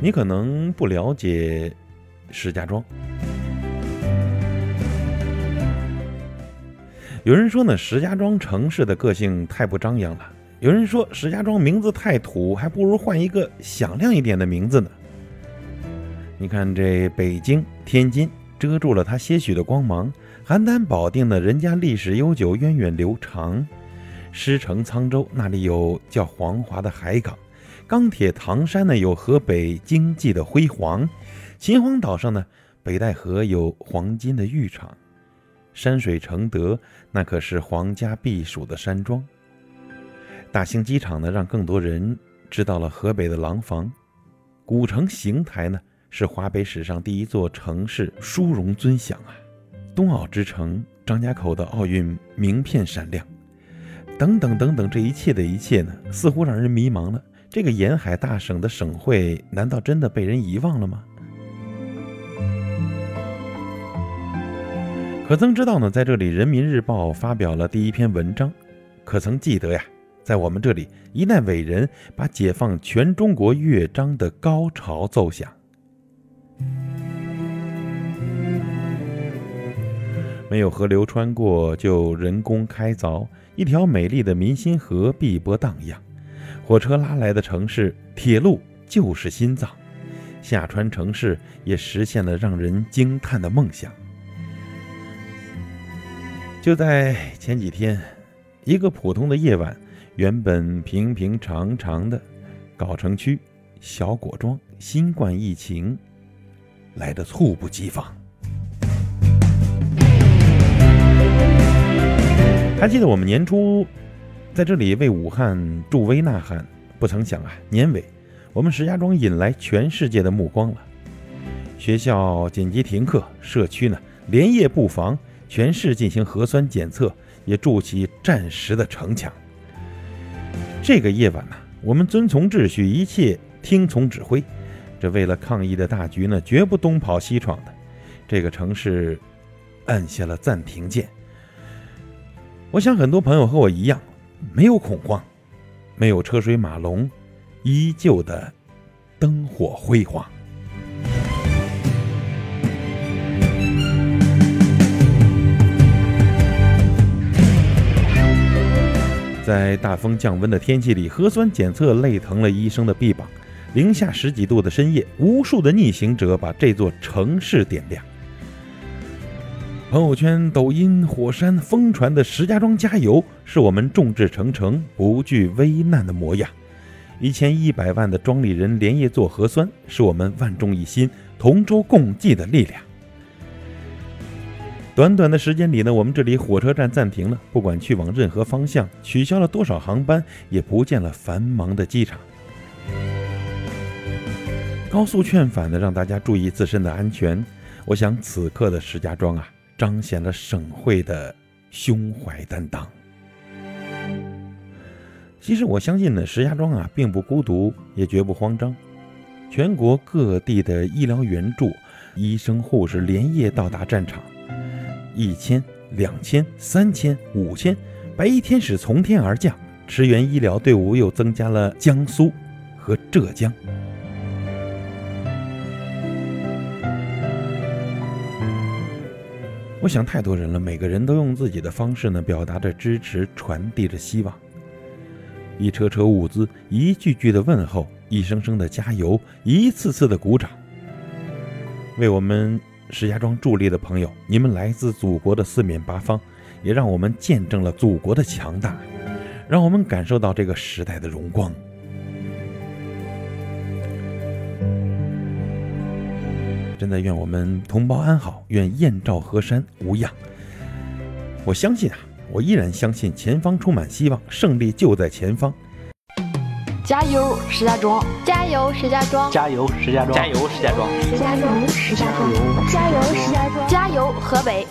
你可能不了解石家庄。有人说呢，石家庄城市的个性太不张扬了；有人说石家庄名字太土，还不如换一个响亮一点的名字呢。你看这北京、天津遮住了它些许的光芒，邯郸、保定呢，人家历史悠久、源远流长；狮城、沧州那里有叫黄华的海港，钢铁唐山呢有河北经济的辉煌，秦皇岛上呢北戴河有黄金的浴场。山水承德，那可是皇家避暑的山庄。大兴机场呢，让更多人知道了河北的廊坊。古城邢台呢，是华北史上第一座城市，殊荣尊享啊。冬奥之城张家口的奥运名片闪亮，等等等等，这一切的一切呢，似乎让人迷茫了。这个沿海大省的省会，难道真的被人遗忘了吗？可曾知道呢？在这里，《人民日报》发表了第一篇文章。可曾记得呀？在我们这里，一代伟人把解放全中国乐章的高潮奏响。没有河流穿过，就人工开凿一条美丽的民心河，碧波荡漾。火车拉来的城市，铁路就是心脏。下穿城市，也实现了让人惊叹的梦想。就在前几天，一个普通的夜晚，原本平平常常的藁城区小果庄，新冠疫情来的猝不及防。还记得我们年初在这里为武汉助威呐喊，不曾想啊，年尾我们石家庄引来全世界的目光了。学校紧急停课，社区呢连夜布防。全市进行核酸检测，也筑起战时的城墙。这个夜晚呢，我们遵从秩序，一切听从指挥。这为了抗疫的大局呢，绝不东跑西闯的。这个城市按下了暂停键。我想很多朋友和我一样，没有恐慌，没有车水马龙，依旧的灯火辉煌。在大风降温的天气里，核酸检测累疼了医生的臂膀。零下十几度的深夜，无数的逆行者把这座城市点亮。朋友圈、抖音、火山疯传的石家庄加油，是我们众志成城、不惧危难的模样。一千一百万的庄里人连夜做核酸，是我们万众一心、同舟共济的力量。短短的时间里呢，我们这里火车站暂停了，不管去往任何方向，取消了多少航班，也不见了繁忙的机场。高速劝返的让大家注意自身的安全。我想此刻的石家庄啊，彰显了省会的胸怀担当。其实我相信呢，石家庄啊并不孤独，也绝不慌张。全国各地的医疗援助，医生护士连夜到达战场。一千、两千、三千、五千，白衣天使从天而降，驰援医疗队伍又增加了江苏和浙江。我想太多人了，每个人都用自己的方式呢，表达着支持，传递着希望。一车车物资，一句句的问候，一声声的加油，一次次的鼓掌，为我们。石家庄助力的朋友，你们来自祖国的四面八方，也让我们见证了祖国的强大，让我们感受到这个时代的荣光。真的愿我们同胞安好，愿燕赵河山无恙。我相信啊，我依然相信前方充满希望，胜利就在前方。加油，石家庄！加油，石家庄！加油，石家庄！加油，石家庄！加油，石家庄！加油，石家庄！加油，河北！